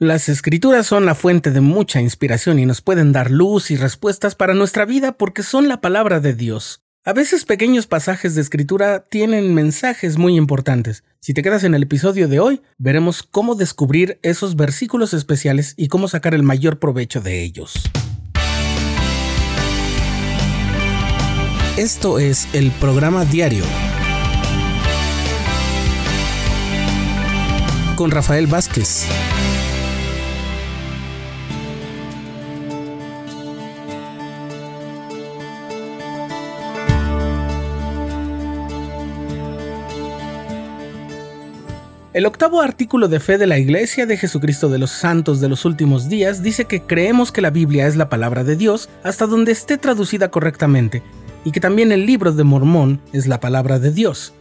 Las escrituras son la fuente de mucha inspiración y nos pueden dar luz y respuestas para nuestra vida porque son la palabra de Dios. A veces pequeños pasajes de escritura tienen mensajes muy importantes. Si te quedas en el episodio de hoy, veremos cómo descubrir esos versículos especiales y cómo sacar el mayor provecho de ellos. Esto es el programa diario con Rafael Vázquez. El octavo artículo de fe de la Iglesia de Jesucristo de los Santos de los Últimos Días dice que creemos que la Biblia es la palabra de Dios hasta donde esté traducida correctamente, y que también el libro de Mormón es la palabra de Dios.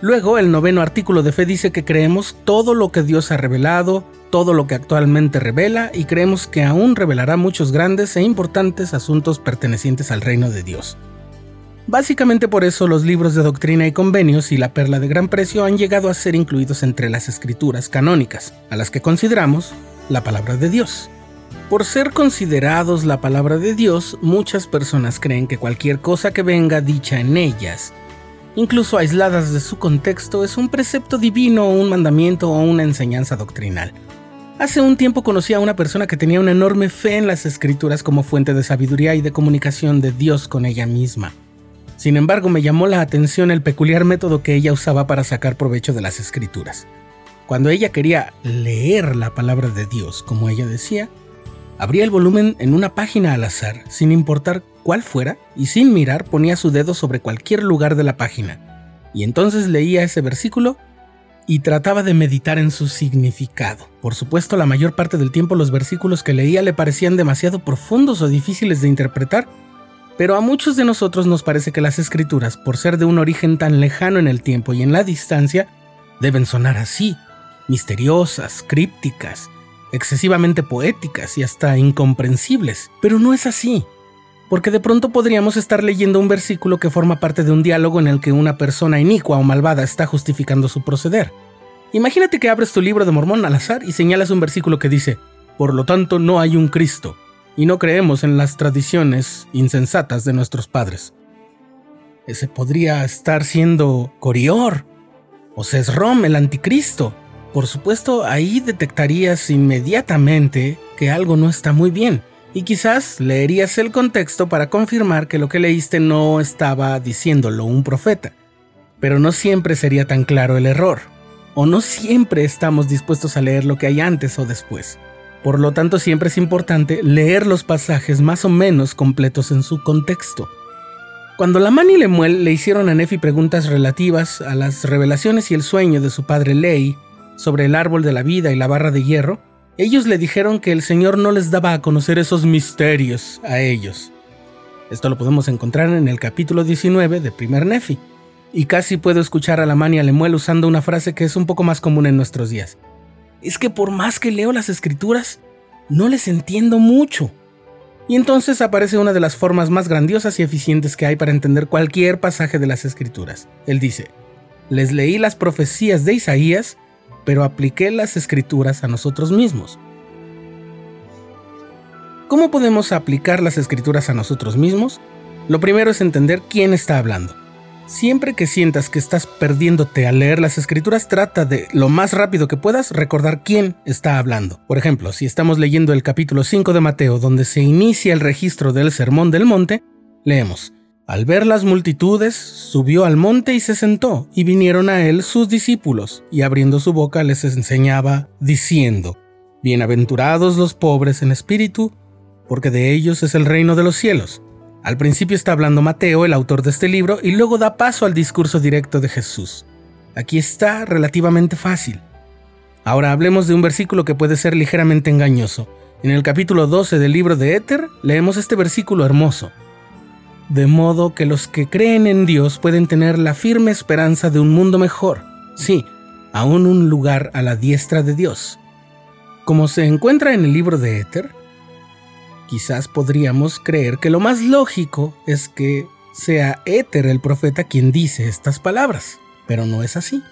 Luego, el noveno artículo de fe dice que creemos todo lo que Dios ha revelado, todo lo que actualmente revela, y creemos que aún revelará muchos grandes e importantes asuntos pertenecientes al reino de Dios. Básicamente por eso los libros de doctrina y convenios y la perla de gran precio han llegado a ser incluidos entre las escrituras canónicas, a las que consideramos la palabra de Dios. Por ser considerados la palabra de Dios, muchas personas creen que cualquier cosa que venga dicha en ellas, incluso aisladas de su contexto, es un precepto divino un mandamiento o una enseñanza doctrinal. Hace un tiempo conocí a una persona que tenía una enorme fe en las escrituras como fuente de sabiduría y de comunicación de Dios con ella misma. Sin embargo, me llamó la atención el peculiar método que ella usaba para sacar provecho de las escrituras. Cuando ella quería leer la palabra de Dios, como ella decía, abría el volumen en una página al azar, sin importar cuál fuera, y sin mirar ponía su dedo sobre cualquier lugar de la página. Y entonces leía ese versículo y trataba de meditar en su significado. Por supuesto, la mayor parte del tiempo los versículos que leía le parecían demasiado profundos o difíciles de interpretar, pero a muchos de nosotros nos parece que las escrituras, por ser de un origen tan lejano en el tiempo y en la distancia, deben sonar así, misteriosas, crípticas, excesivamente poéticas y hasta incomprensibles. Pero no es así, porque de pronto podríamos estar leyendo un versículo que forma parte de un diálogo en el que una persona inicua o malvada está justificando su proceder. Imagínate que abres tu libro de Mormón al azar y señalas un versículo que dice, por lo tanto no hay un Cristo y no creemos en las tradiciones insensatas de nuestros padres. Ese podría estar siendo Corior o Cesrom, el anticristo. Por supuesto, ahí detectarías inmediatamente que algo no está muy bien, y quizás leerías el contexto para confirmar que lo que leíste no estaba diciéndolo un profeta. Pero no siempre sería tan claro el error, o no siempre estamos dispuestos a leer lo que hay antes o después. Por lo tanto, siempre es importante leer los pasajes más o menos completos en su contexto. Cuando Lamán y Lemuel le hicieron a Nefi preguntas relativas a las revelaciones y el sueño de su padre Ley sobre el árbol de la vida y la barra de hierro, ellos le dijeron que el Señor no les daba a conocer esos misterios a ellos. Esto lo podemos encontrar en el capítulo 19 de Primer Nefi, y casi puedo escuchar a Lamán y a Lemuel usando una frase que es un poco más común en nuestros días es que por más que leo las escrituras, no les entiendo mucho. Y entonces aparece una de las formas más grandiosas y eficientes que hay para entender cualquier pasaje de las escrituras. Él dice, les leí las profecías de Isaías, pero apliqué las escrituras a nosotros mismos. ¿Cómo podemos aplicar las escrituras a nosotros mismos? Lo primero es entender quién está hablando. Siempre que sientas que estás perdiéndote al leer las escrituras, trata de, lo más rápido que puedas, recordar quién está hablando. Por ejemplo, si estamos leyendo el capítulo 5 de Mateo, donde se inicia el registro del Sermón del Monte, leemos, Al ver las multitudes, subió al monte y se sentó, y vinieron a él sus discípulos, y abriendo su boca les enseñaba, diciendo, Bienaventurados los pobres en espíritu, porque de ellos es el reino de los cielos. Al principio está hablando Mateo, el autor de este libro, y luego da paso al discurso directo de Jesús. Aquí está relativamente fácil. Ahora hablemos de un versículo que puede ser ligeramente engañoso. En el capítulo 12 del libro de Éter leemos este versículo hermoso. De modo que los que creen en Dios pueden tener la firme esperanza de un mundo mejor. Sí, aún un lugar a la diestra de Dios. Como se encuentra en el libro de Éter, quizás podríamos creer que lo más lógico es que sea Éter el profeta quien dice estas palabras, pero no es así.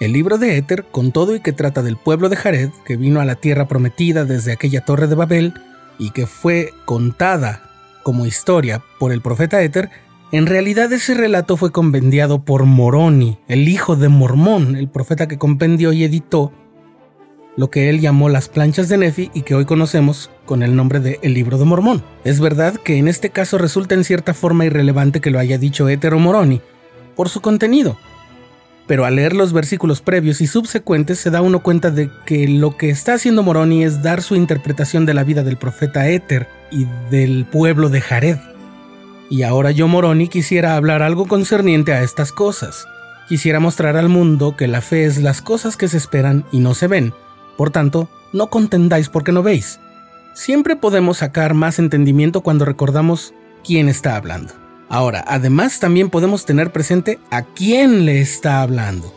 El libro de Éter, con todo y que trata del pueblo de Jared, que vino a la tierra prometida desde aquella torre de Babel y que fue contada como historia por el profeta Éter, en realidad ese relato fue compendiado por Moroni, el hijo de Mormón, el profeta que compendió y editó lo que él llamó las planchas de Nefi y que hoy conocemos con el nombre de El libro de Mormón. Es verdad que en este caso resulta en cierta forma irrelevante que lo haya dicho Éter o Moroni, por su contenido, pero al leer los versículos previos y subsecuentes se da uno cuenta de que lo que está haciendo Moroni es dar su interpretación de la vida del profeta Éter y del pueblo de Jared. Y ahora yo Moroni quisiera hablar algo concerniente a estas cosas. Quisiera mostrar al mundo que la fe es las cosas que se esperan y no se ven. Por tanto, no contendáis porque no veis. Siempre podemos sacar más entendimiento cuando recordamos quién está hablando. Ahora, además también podemos tener presente a quién le está hablando.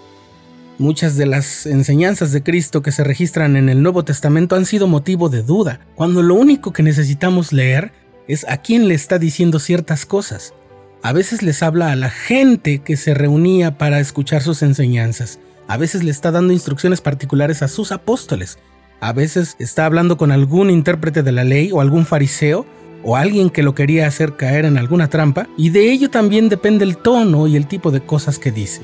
Muchas de las enseñanzas de Cristo que se registran en el Nuevo Testamento han sido motivo de duda, cuando lo único que necesitamos leer es a quién le está diciendo ciertas cosas. A veces les habla a la gente que se reunía para escuchar sus enseñanzas. A veces le está dando instrucciones particulares a sus apóstoles. A veces está hablando con algún intérprete de la ley o algún fariseo o alguien que lo quería hacer caer en alguna trampa, y de ello también depende el tono y el tipo de cosas que dice.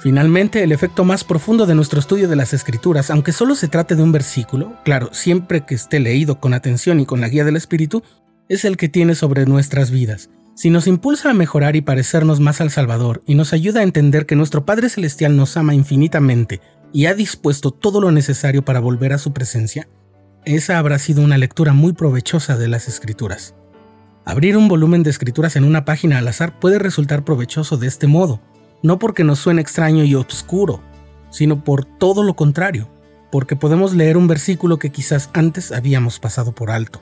Finalmente, el efecto más profundo de nuestro estudio de las escrituras, aunque solo se trate de un versículo, claro, siempre que esté leído con atención y con la guía del Espíritu, es el que tiene sobre nuestras vidas. Si nos impulsa a mejorar y parecernos más al Salvador y nos ayuda a entender que nuestro Padre Celestial nos ama infinitamente y ha dispuesto todo lo necesario para volver a su presencia, esa habrá sido una lectura muy provechosa de las escrituras. Abrir un volumen de escrituras en una página al azar puede resultar provechoso de este modo, no porque nos suene extraño y obscuro, sino por todo lo contrario, porque podemos leer un versículo que quizás antes habíamos pasado por alto.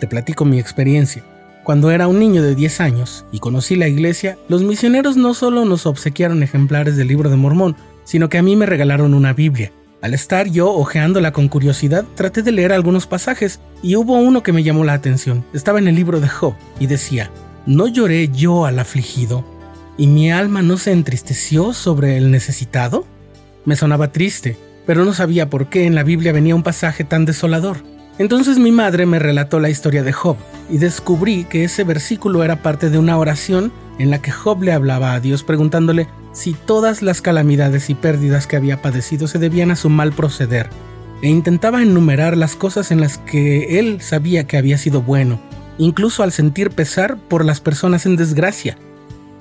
Te platico mi experiencia. Cuando era un niño de 10 años y conocí la iglesia, los misioneros no solo nos obsequiaron ejemplares del libro de Mormón, sino que a mí me regalaron una Biblia, al estar yo hojeándola con curiosidad, traté de leer algunos pasajes y hubo uno que me llamó la atención. Estaba en el libro de Job y decía, ¿no lloré yo al afligido y mi alma no se entristeció sobre el necesitado? Me sonaba triste, pero no sabía por qué en la Biblia venía un pasaje tan desolador. Entonces mi madre me relató la historia de Job y descubrí que ese versículo era parte de una oración en la que Job le hablaba a Dios preguntándole si todas las calamidades y pérdidas que había padecido se debían a su mal proceder, e intentaba enumerar las cosas en las que él sabía que había sido bueno, incluso al sentir pesar por las personas en desgracia.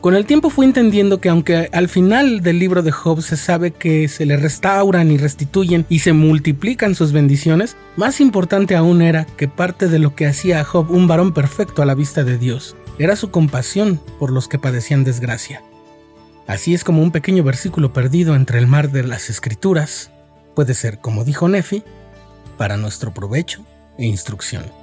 Con el tiempo fui entendiendo que aunque al final del libro de Job se sabe que se le restauran y restituyen y se multiplican sus bendiciones, más importante aún era que parte de lo que hacía a Job un varón perfecto a la vista de Dios era su compasión por los que padecían desgracia. Así es como un pequeño versículo perdido entre el mar de las escrituras puede ser, como dijo Nefi, para nuestro provecho e instrucción.